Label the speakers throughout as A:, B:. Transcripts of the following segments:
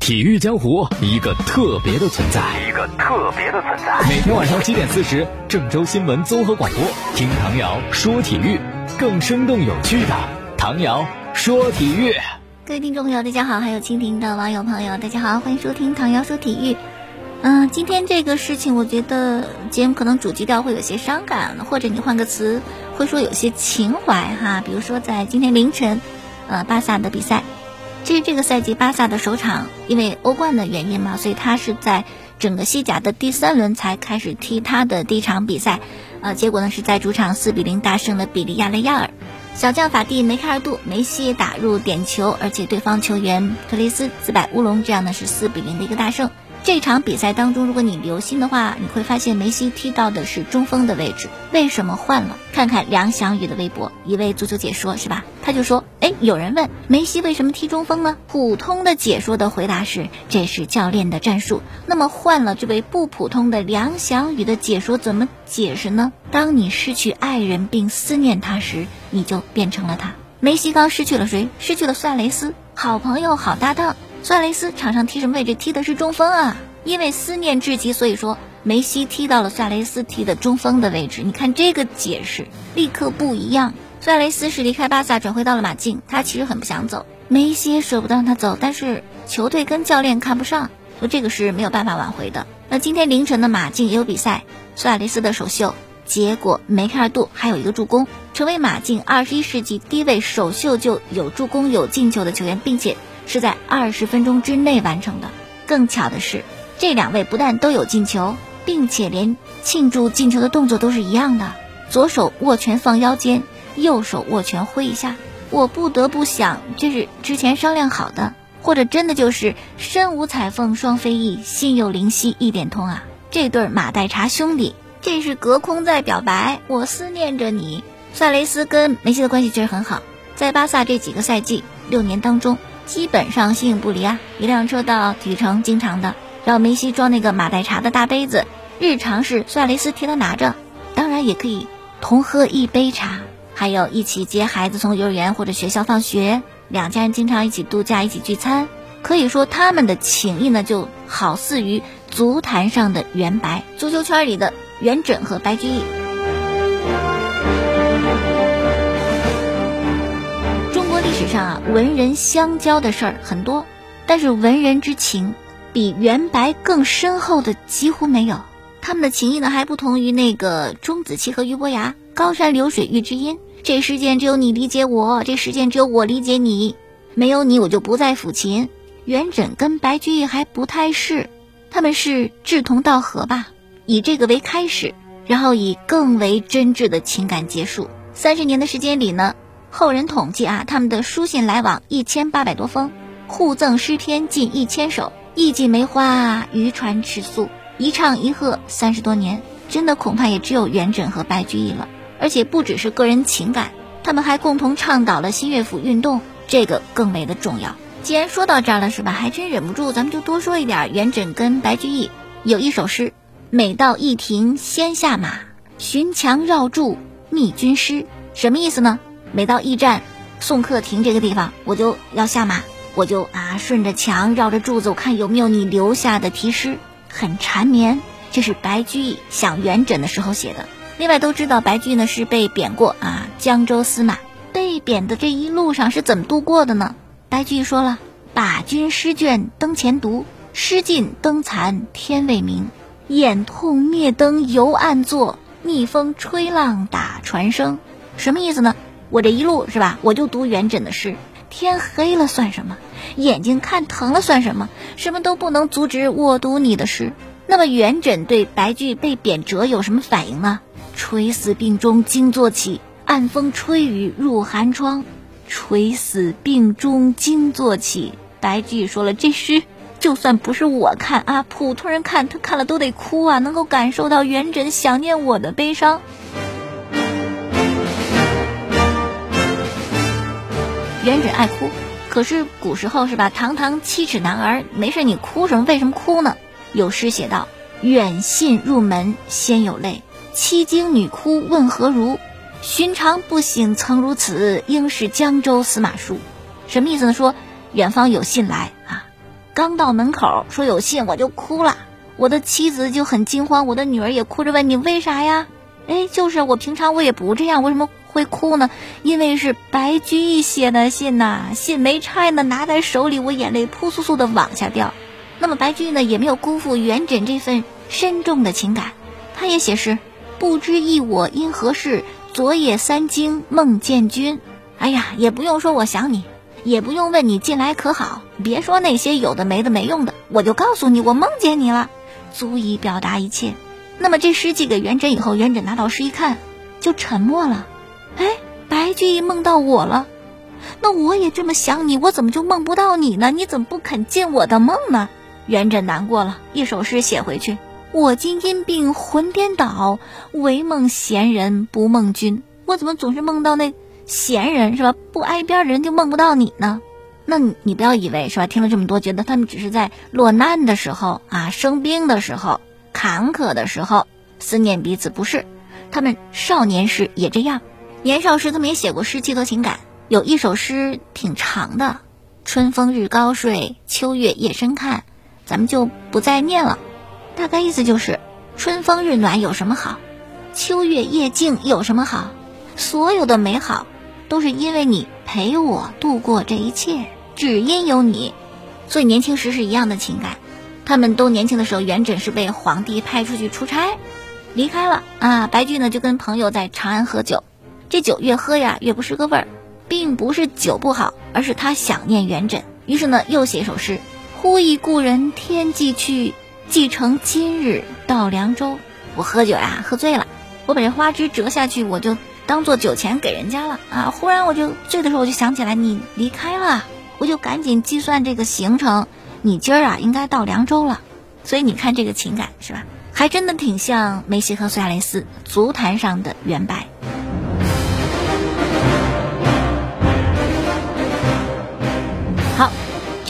A: 体育江湖一个特别的存在，
B: 一个特别的存在。
A: 每天晚上七点四十，郑州新闻综合广播，听唐瑶说体育，更生动有趣的唐瑶说体育。
C: 各位听众朋友，大家好，还有蜻蜓的网友朋友，大家好，欢迎收听唐瑶说体育。嗯，今天这个事情，我觉得节目可能主基调会有些伤感，或者你换个词，会说有些情怀哈。比如说在今天凌晨，呃，巴萨的比赛。这是这个赛季巴萨的首场，因为欧冠的原因嘛，所以他是在整个西甲的第三轮才开始踢他的第一场比赛，呃，结果呢是在主场四比零大胜了比利亚雷亚尔，小将法蒂梅开二度，梅西打入点球，而且对方球员特雷斯自摆乌龙，这样呢是四比零的一个大胜。这场比赛当中，如果你留心的话，你会发现梅西踢到的是中锋的位置，为什么换了？看看梁翔宇的微博，一位足球解说是吧？他就说，哎，有人问梅西为什么踢中锋呢？普通的解说的回答是，这是教练的战术。那么换了这位不普通的梁翔宇的解说怎么解释呢？当你失去爱人并思念他时，你就变成了他。梅西刚失去了谁？失去了苏亚雷斯，好朋友，好搭档。苏亚雷斯场上踢什么位置？踢的是中锋啊！因为思念至极，所以说梅西踢到了苏亚雷斯踢的中锋的位置。你看这个解释立刻不一样。苏亚雷斯是离开巴萨转回到了马竞，他其实很不想走，梅西舍不得让他走，但是球队跟教练看不上，说这个是没有办法挽回的。那今天凌晨的马竞也有比赛，苏亚雷斯的首秀，结果梅开二度，还有一个助攻，成为马竞二十一世纪第一位首秀就有助攻有进球的球员，并且。是在二十分钟之内完成的。更巧的是，这两位不但都有进球，并且连庆祝进球的动作都是一样的：左手握拳放腰间，右手握拳挥一下。我不得不想，这是之前商量好的，或者真的就是身无彩凤双飞翼，心有灵犀一点通啊！这对马代查兄弟，这是隔空在表白，我思念着你。萨雷斯跟梅西的关系确实很好，在巴萨这几个赛季六年当中。基本上形影不离啊，一辆车到体育城经常的，让梅西装那个马黛茶的大杯子，日常是苏亚雷斯替他拿着，当然也可以同喝一杯茶，还有一起接孩子从幼儿园或者学校放学，两家人经常一起度假、一起聚餐，可以说他们的情谊呢就好似于足坛上的袁白，足球圈里的袁枕和白居易。上啊，文人相交的事儿很多，但是文人之情比元白更深厚的几乎没有。他们的情谊呢，还不同于那个钟子期和俞伯牙。高山流水遇知音，这世间只有你理解我，这世间只有我理解你，没有你我就不再抚琴。元稹跟白居易还不太是，他们是志同道合吧，以这个为开始，然后以更为真挚的情感结束。三十年的时间里呢。后人统计啊，他们的书信来往一千八百多封，互赠诗篇近一千首，意寄梅花，渔船尺素，一唱一和三十多年，真的恐怕也只有元稹和白居易了。而且不只是个人情感，他们还共同倡导了新乐府运动，这个更为的重要。既然说到这儿了，是吧？还真忍不住，咱们就多说一点。元稹跟白居易有一首诗：“每到驿亭先下马，寻墙绕柱觅君诗。”什么意思呢？每到驿站，送客亭这个地方，我就要下马，我就啊顺着墙绕着柱子，我看有没有你留下的题诗，很缠绵。这是白居易想元稹的时候写的。另外都知道白居易呢是被贬过啊江州司马，被贬的这一路上是怎么度过的呢？白居易说了：“把君诗卷灯前读，诗尽灯残天未明，眼痛灭灯犹暗坐，逆风吹浪打船声。”什么意思呢？我这一路是吧，我就读元稹的诗，天黑了算什么？眼睛看疼了算什么？什么都不能阻止我读你的诗。那么元稹对白居易被贬谪有什么反应呢？垂死病中惊坐起，暗风吹雨入寒窗。垂死病中惊坐起，白居易说了，这诗就算不是我看啊，普通人看他看了都得哭啊，能够感受到元稹想念我的悲伤。元稹爱哭，可是古时候是吧？堂堂七尺男儿，没事你哭什么？为什么哭呢？有诗写道：“远信入门先有泪，七经女哭问何如？寻常不省曾如此，应是江州司马书。”什么意思呢？说远方有信来啊，刚到门口说有信，我就哭了。我的妻子就很惊慌，我的女儿也哭着问你为啥呀？哎，就是我平常我也不这样，为什么会哭呢？因为是白居易写的信呐，信没拆呢，拿在手里，我眼泪扑簌簌的往下掉。那么白居易呢，也没有辜负元稹这份深重的情感，他也写诗：不知忆我因何事，昨夜三更梦见君。哎呀，也不用说我想你，也不用问你近来可好，别说那些有的没的没用的，我就告诉你，我梦见你了，足以表达一切。那么这诗寄给元稹以后，元稹拿到诗一看，就沉默了。哎，白居易梦到我了，那我也这么想你，我怎么就梦不到你呢？你怎么不肯进我的梦呢？元稹难过了，一首诗写回去：我今因病魂颠倒，唯梦闲人不梦君。我怎么总是梦到那闲人是吧？不挨边的人就梦不到你呢？那你你不要以为是吧？听了这么多，觉得他们只是在落难的时候啊，生病的时候。坎坷的时候思念彼此不是，他们少年时也这样。年少时他们也写过诗寄托情感，有一首诗挺长的：“春风日高睡，秋月夜深看。”咱们就不再念了。大概意思就是：春风日暖有什么好？秋月夜静有什么好？所有的美好都是因为你陪我度过这一切，只因有你。所以年轻时是一样的情感。他们都年轻的时候，元稹是被皇帝派出去出差，离开了啊。白居呢就跟朋友在长安喝酒，这酒越喝呀越不是个味儿，并不是酒不好，而是他想念元稹。于是呢又写一首诗：忽忆故人天际去，寄承今日到凉州。我喝酒呀喝醉了，我把这花枝折下去，我就当做酒钱给人家了啊。忽然我就醉的时候，我就想起来你离开了，我就赶紧计算这个行程。你今儿啊，应该到凉州了，所以你看这个情感是吧？还真的挺像梅西和苏亚雷斯足坛上的圆白。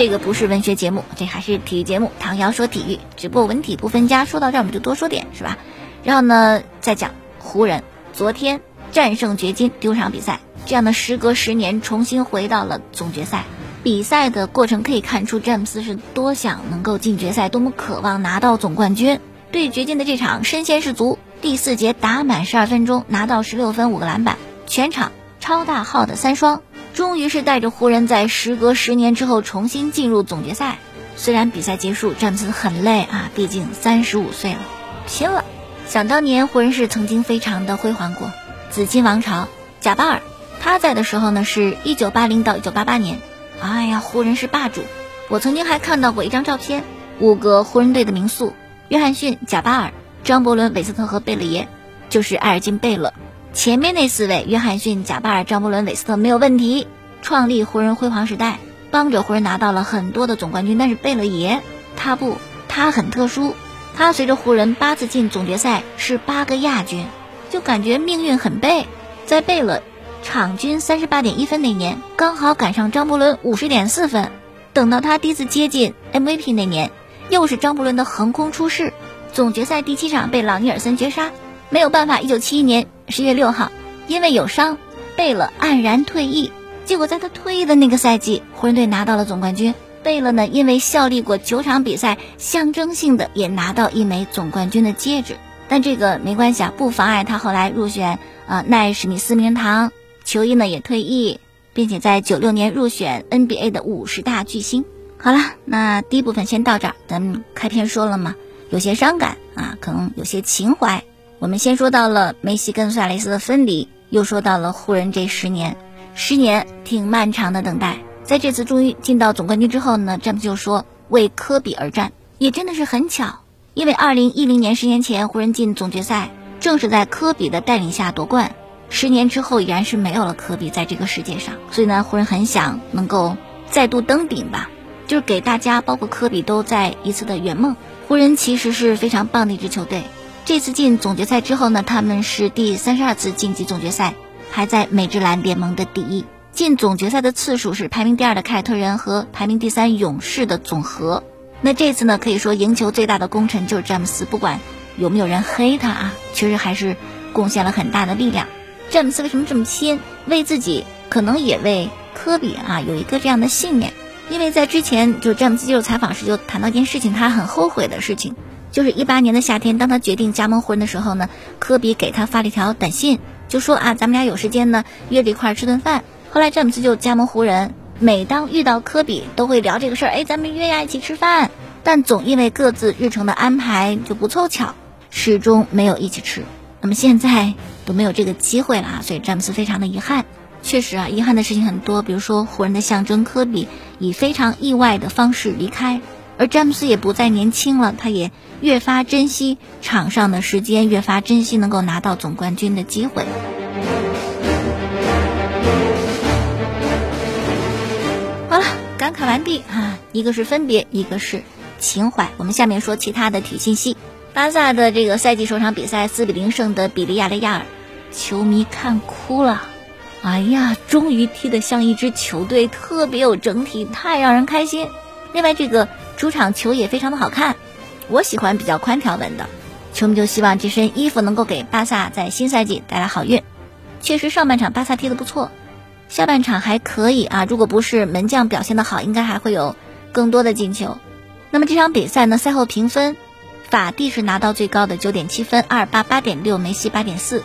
C: 这个不是文学节目，这还是体育节目。唐瑶说体育，只不过文体不分家。说到这儿，我们就多说点是吧？然后呢，再讲湖人昨天战胜掘金，丢场比赛，这样的时隔十年重新回到了总决赛。比赛的过程可以看出，詹姆斯是多想能够进决赛，多么渴望拿到总冠军。对掘金的这场身先士卒，第四节打满十二分钟，拿到十六分五个篮板，全场超大号的三双，终于是带着湖人，在时隔十年之后重新进入总决赛。虽然比赛结束，詹姆斯很累啊，毕竟三十五岁了，拼了。想当年湖人是曾经非常的辉煌过，紫金王朝，贾巴尔他在的时候呢，是一九八零到一九八八年。哎呀，湖人是霸主。我曾经还看到过一张照片，五个湖人队的名宿：约翰逊、贾巴尔、张伯伦、韦斯特和贝勒爷，就是埃尔金·贝勒。前面那四位，约翰逊、贾巴尔、张伯伦、韦斯特没有问题，创立湖人辉煌时代，帮着湖人拿到了很多的总冠军。但是贝勒爷他不，他很特殊，他随着湖人八次进总决赛，是八个亚军，就感觉命运很背。在贝勒。场均三十八点一分那年，刚好赶上张伯伦五十点四分。等到他第一次接近 MVP 那年，又是张伯伦的横空出世。总决赛第七场被朗尼尔森绝杀，没有办法。一九七一年十月六号，因为有伤，贝勒黯然退役。结果在他退役的那个赛季，湖人队拿到了总冠军。贝勒呢，因为效力过九场比赛，象征性的也拿到一枚总冠军的戒指。但这个没关系啊，不妨碍他后来入选啊奈史密斯名堂。球衣呢也退役，并且在九六年入选 NBA 的五十大巨星。好了，那第一部分先到这儿。咱们开篇说了嘛，有些伤感啊，可能有些情怀。我们先说到了梅西跟苏亚雷斯的分离，又说到了湖人这十年，十年挺漫长的等待。在这次终于进到总冠军之后呢，詹姆斯就说为科比而战，也真的是很巧，因为二零一零年十年前湖人进总决赛，正是在科比的带领下夺冠。十年之后，已然是没有了科比在这个世界上，所以呢，湖人很想能够再度登顶吧，就是给大家，包括科比，都在一次的圆梦。湖人其实是非常棒的一支球队，这次进总决赛之后呢，他们是第三十二次晋级总决赛，排在美职篮联盟的第一。进总决赛的次数是排名第二的凯尔特人和排名第三勇士的总和。那这次呢，可以说赢球最大的功臣就是詹姆斯，不管有没有人黑他啊，其实还是贡献了很大的力量。詹姆斯为什么这么拼？为自己，可能也为科比啊，有一个这样的信念。因为在之前就詹姆斯接受采访时就谈到一件事情，他很后悔的事情，就是一八年的夏天，当他决定加盟湖人的时候呢，科比给他发了一条短信，就说啊，咱们俩有时间呢，约着一块儿吃顿饭。后来詹姆斯就加盟湖人，每当遇到科比，都会聊这个事儿，哎，咱们约呀一起吃饭，但总因为各自日程的安排就不凑巧，始终没有一起吃。那么现在都没有这个机会了啊，所以詹姆斯非常的遗憾。确实啊，遗憾的事情很多，比如说湖人的象征科比以非常意外的方式离开，而詹姆斯也不再年轻了，他也越发珍惜场上的时间，越发珍惜能够拿到总冠军的机会。好了，感慨完毕啊，一个是分别，一个是情怀。我们下面说其他的体信息。巴萨的这个赛季首场比赛四比零胜得比利亚雷亚尔，球迷看哭了。哎呀，终于踢得像一支球队，特别有整体，太让人开心。另外，这个主场球也非常的好看，我喜欢比较宽条纹的。球迷就希望这身衣服能够给巴萨在新赛季带来好运。确实，上半场巴萨踢得不错，下半场还可以啊。如果不是门将表现的好，应该还会有更多的进球。那么这场比赛呢？赛后评分，法蒂是拿到最高的九点七分，阿尔巴八点六，梅西八点四。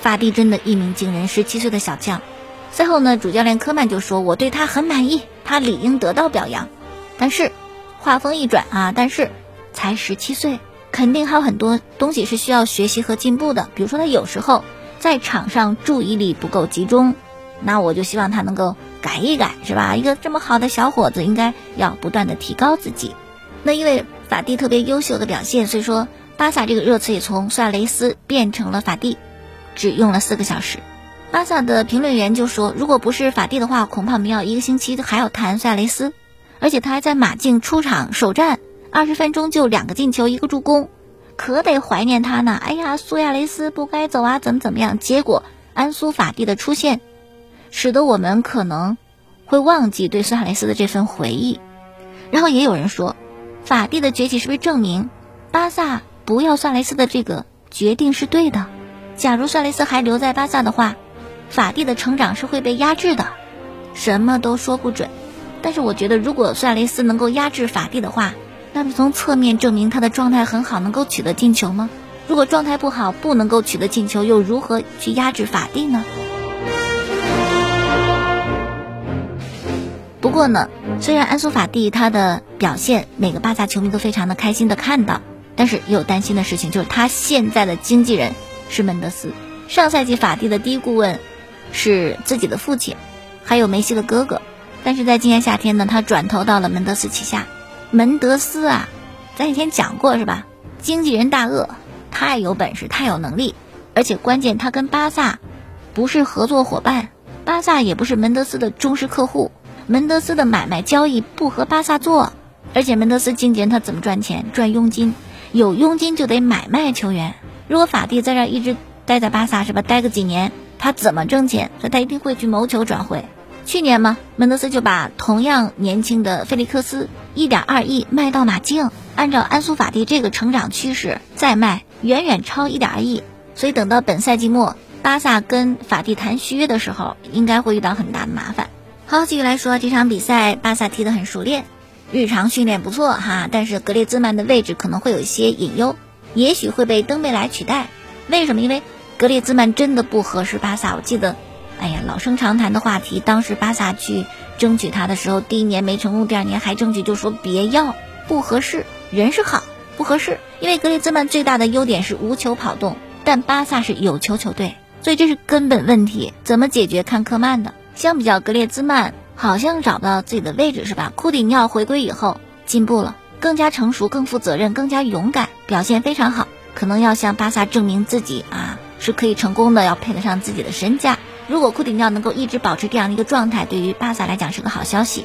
C: 法蒂真的一鸣惊人，十七岁的小将。赛后呢，主教练科曼就说：“我对他很满意，他理应得到表扬。”但是，话锋一转啊，但是才十七岁，肯定还有很多东西是需要学习和进步的。比如说，他有时候在场上注意力不够集中，那我就希望他能够改一改，是吧？一个这么好的小伙子，应该要不断的提高自己。那因为法蒂特别优秀的表现，所以说巴萨这个热词也从苏亚雷斯变成了法蒂。只用了四个小时，巴萨的评论员就说：“如果不是法蒂的话，恐怕我们要一个星期还要谈苏亚雷斯，而且他还在马竞出场首战，二十分钟就两个进球一个助攻，可得怀念他呢。哎呀，苏亚雷斯不该走啊，怎么怎么样？结果安苏法蒂的出现，使得我们可能会忘记对苏亚雷斯的这份回忆。然后也有人说，法蒂的崛起是不是证明巴萨不要苏亚雷斯的这个决定是对的？”假如苏亚雷斯还留在巴萨的话，法蒂的成长是会被压制的，什么都说不准。但是我觉得，如果苏亚雷斯能够压制法蒂的话，那么从侧面证明他的状态很好，能够取得进球吗？如果状态不好，不能够取得进球，又如何去压制法蒂呢？不过呢，虽然安苏法蒂他的表现，每个巴萨球迷都非常的开心的看到，但是也有担心的事情，就是他现在的经纪人。是门德斯，上赛季法蒂的第一顾问是自己的父亲，还有梅西的哥哥。但是在今年夏天呢，他转投到了门德斯旗下。门德斯啊，咱以前讲过是吧？经纪人大鳄，太有本事，太有能力，而且关键他跟巴萨不是合作伙伴，巴萨也不是门德斯的忠实客户。门德斯的买卖交易不和巴萨做，而且门德斯经纪人他怎么赚钱？赚佣金，有佣金就得买卖球员。如果法蒂在这一直待在巴萨是吧？待个几年，他怎么挣钱？所以他一定会去谋求转会。去年嘛，门德斯就把同样年轻的菲利克斯一点二亿卖到马竞，按照安苏法蒂这个成长趋势再卖，远远超一点二亿。所以等到本赛季末，巴萨跟法蒂谈续约的时候，应该会遇到很大的麻烦。好，继续来说这场比赛，巴萨踢得很熟练，日常训练不错哈，但是格列兹曼的位置可能会有一些隐忧。也许会被登贝莱取代，为什么？因为格列兹曼真的不合适巴萨。我记得，哎呀，老生常谈的话题，当时巴萨去争取他的时候，第一年没成功，第二年还争取，就说别要，不合适。人是好，不合适。因为格列兹曼最大的优点是无球跑动，但巴萨是有球球队，所以这是根本问题。怎么解决？看科曼的。相比较格列兹曼，好像找不到自己的位置，是吧？库蒂尼奥回归以后进步了。更加成熟、更负责任、更加勇敢，表现非常好。可能要向巴萨证明自己啊，是可以成功的，要配得上自己的身价。如果库蒂尼奥能够一直保持这样的一个状态，对于巴萨来讲是个好消息。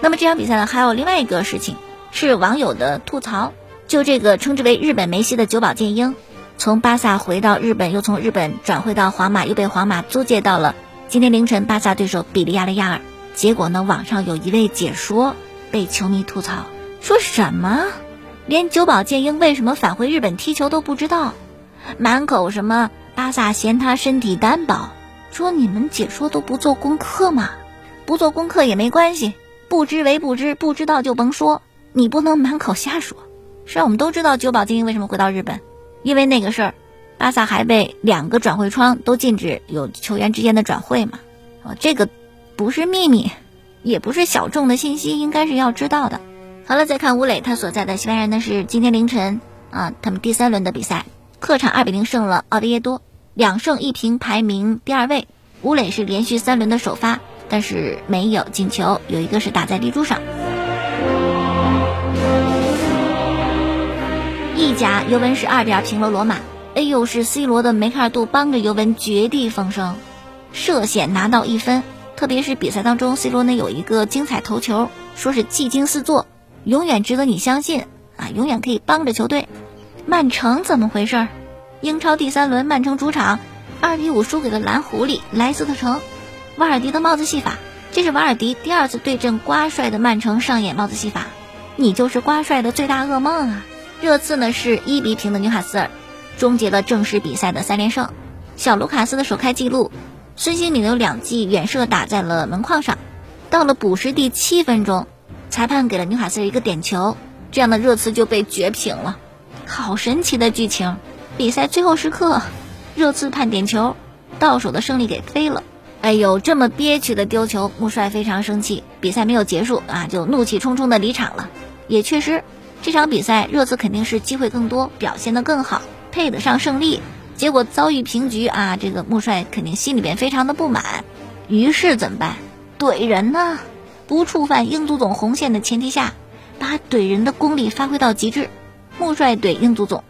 C: 那么这场比赛呢，还有另外一个事情是网友的吐槽，就这个称之为日本梅西的久保建英，从巴萨回到日本，又从日本转会到皇马，又被皇马租借到了今天凌晨巴萨对手比利亚雷亚尔。结果呢，网上有一位解说被球迷吐槽。说什么？连久保建英为什么返回日本踢球都不知道，满口什么巴萨嫌他身体单薄，说你们解说都不做功课吗？不做功课也没关系，不知为不知，不知道就甭说，你不能满口瞎说。是啊，我们都知道久保精英为什么回到日本，因为那个事儿，巴萨还被两个转会窗都禁止有球员之间的转会嘛。啊，这个不是秘密，也不是小众的信息，应该是要知道的。好了，再看吴磊，他所在的西班牙呢是今天凌晨啊，他们第三轮的比赛，客场二比零胜了奥维耶多，两胜一平，排名第二位。吴磊是连续三轮的首发，但是没有进球，有一个是打在立柱上。意甲尤文是二比二平了罗马，哎呦，是 C 罗的梅开二度帮着尤文绝地逢生，涉险拿到一分。特别是比赛当中，C 罗呢有一个精彩头球，说是技惊四座，永远值得你相信啊，永远可以帮着球队。曼城怎么回事？英超第三轮，曼城主场二比五输给了蓝狐狸莱斯特城，瓦尔迪的帽子戏法，这是瓦尔迪第二次对阵瓜帅的曼城上演帽子戏法，你就是瓜帅的最大噩梦啊！热刺呢是一比平的纽卡斯尔，终结了正式比赛的三连胜。小卢卡斯的首开纪录，孙兴敏有两记远射打在了门框上。到了补时第七分钟，裁判给了纽卡斯尔一个点球，这样的热刺就被绝平了。好神奇的剧情！比赛最后时刻，热刺判点球，到手的胜利给飞了。哎呦，这么憋屈的丢球，穆帅非常生气。比赛没有结束啊，就怒气冲冲的离场了。也确实。这场比赛，热刺肯定是机会更多，表现得更好，配得上胜利。结果遭遇平局啊，这个穆帅肯定心里边非常的不满。于是怎么办？怼人呢？不触犯英足总红线的前提下，把怼人的功力发挥到极致。穆帅怼英足总：“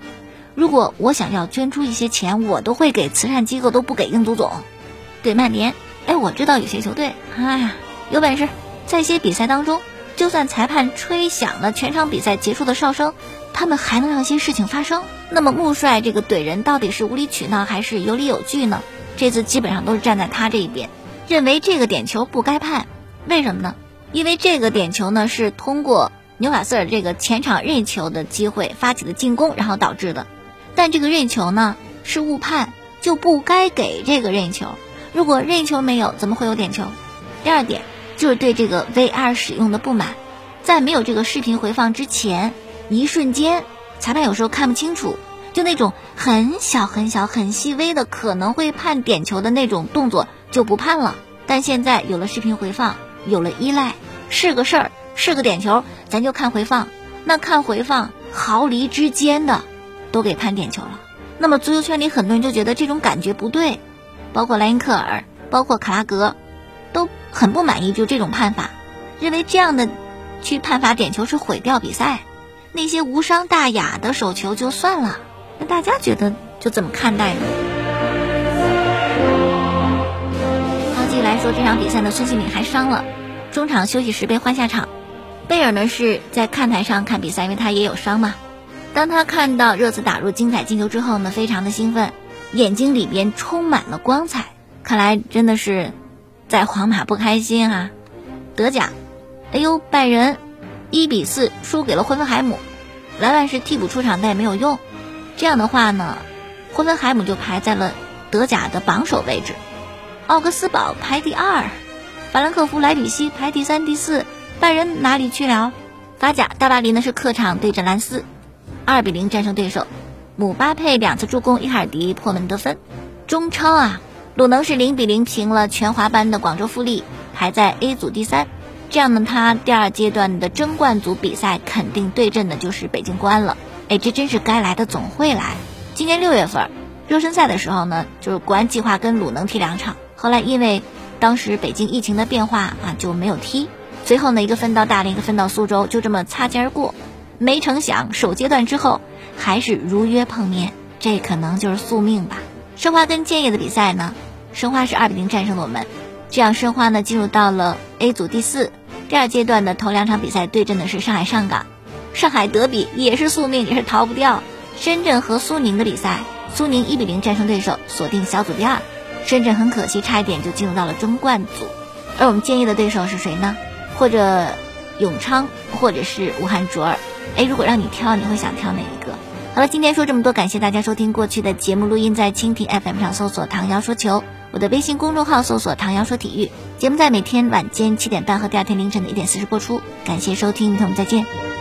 C: 如果我想要捐出一些钱，我都会给慈善机构，都不给英足总。”怼曼联：“哎，我知道有些球队，哎呀，有本事在一些比赛当中。”就算裁判吹响了全场比赛结束的哨声，他们还能让一些事情发生？那么穆帅这个怼人到底是无理取闹还是有理有据呢？这次基本上都是站在他这一边，认为这个点球不该判。为什么呢？因为这个点球呢是通过纽卡斯尔这个前场任意球的机会发起的进攻，然后导致的。但这个任意球呢是误判，就不该给这个任意球。如果任意球没有，怎么会有点球？第二点。就是对这个 VR 使用的不满，在没有这个视频回放之前，一瞬间裁判有时候看不清楚，就那种很小很小很细微的可能会判点球的那种动作就不判了。但现在有了视频回放，有了依赖，是个事儿，是个点球，咱就看回放。那看回放毫厘之间的都给判点球了。那么足球圈里很多人就觉得这种感觉不对，包括莱因克尔，包括卡拉格。都很不满意，就这种判法，认为这样的去判罚点球是毁掉比赛。那些无伤大雅的手球就算了，那大家觉得就怎么看待呢？好，继续来说这场比赛呢，孙兴敏还伤了，中场休息时被换下场。贝尔呢是在看台上看比赛，因为他也有伤嘛。当他看到热刺打入精彩进球之后呢，非常的兴奋，眼睛里边充满了光彩。看来真的是。在皇马不开心啊，德甲，哎呦，拜仁一比四输给了霍芬海姆，莱万是替补出场但也没有用，这样的话呢，霍芬海姆就排在了德甲的榜首位置，奥格斯堡排第二，法兰克福、莱比锡排第三、第四，拜仁哪里去了？法甲大巴黎呢是客场对阵兰斯，二比零战胜对手，姆巴佩两次助攻，伊卡尔迪破门得分，中超啊。鲁能是零比零平了全华班的广州富力，排在 A 组第三。这样呢，他第二阶段的争冠组比赛肯定对阵的就是北京国安了。哎，这真是该来的总会来。今年六月份热身赛的时候呢，就是国安计划跟鲁能踢两场，后来因为当时北京疫情的变化啊就没有踢。随后呢，一个分到大连，一个分到苏州，就这么擦肩而过。没成想首阶段之后还是如约碰面，这可能就是宿命吧。申花跟建业的比赛呢，申花是二比零战胜了我们，这样申花呢进入到了 A 组第四。第二阶段的头两场比赛对阵的是上海上港，上海德比也是宿命，也是逃不掉。深圳和苏宁的比赛，苏宁一比零战胜对手，锁定小组第二。深圳很可惜差一点就进入到了争冠组，而我们建业的对手是谁呢？或者永昌，或者是武汉卓尔。哎，如果让你挑，你会想挑哪一个？好了，今天说这么多，感谢大家收听。过去的节目录音在蜻蜓 FM 上搜索“唐瑶说球”，我的微信公众号搜索“唐瑶说体育”，节目在每天晚间七点半和第二天凌晨的一点四十播出。感谢收听，我们再见。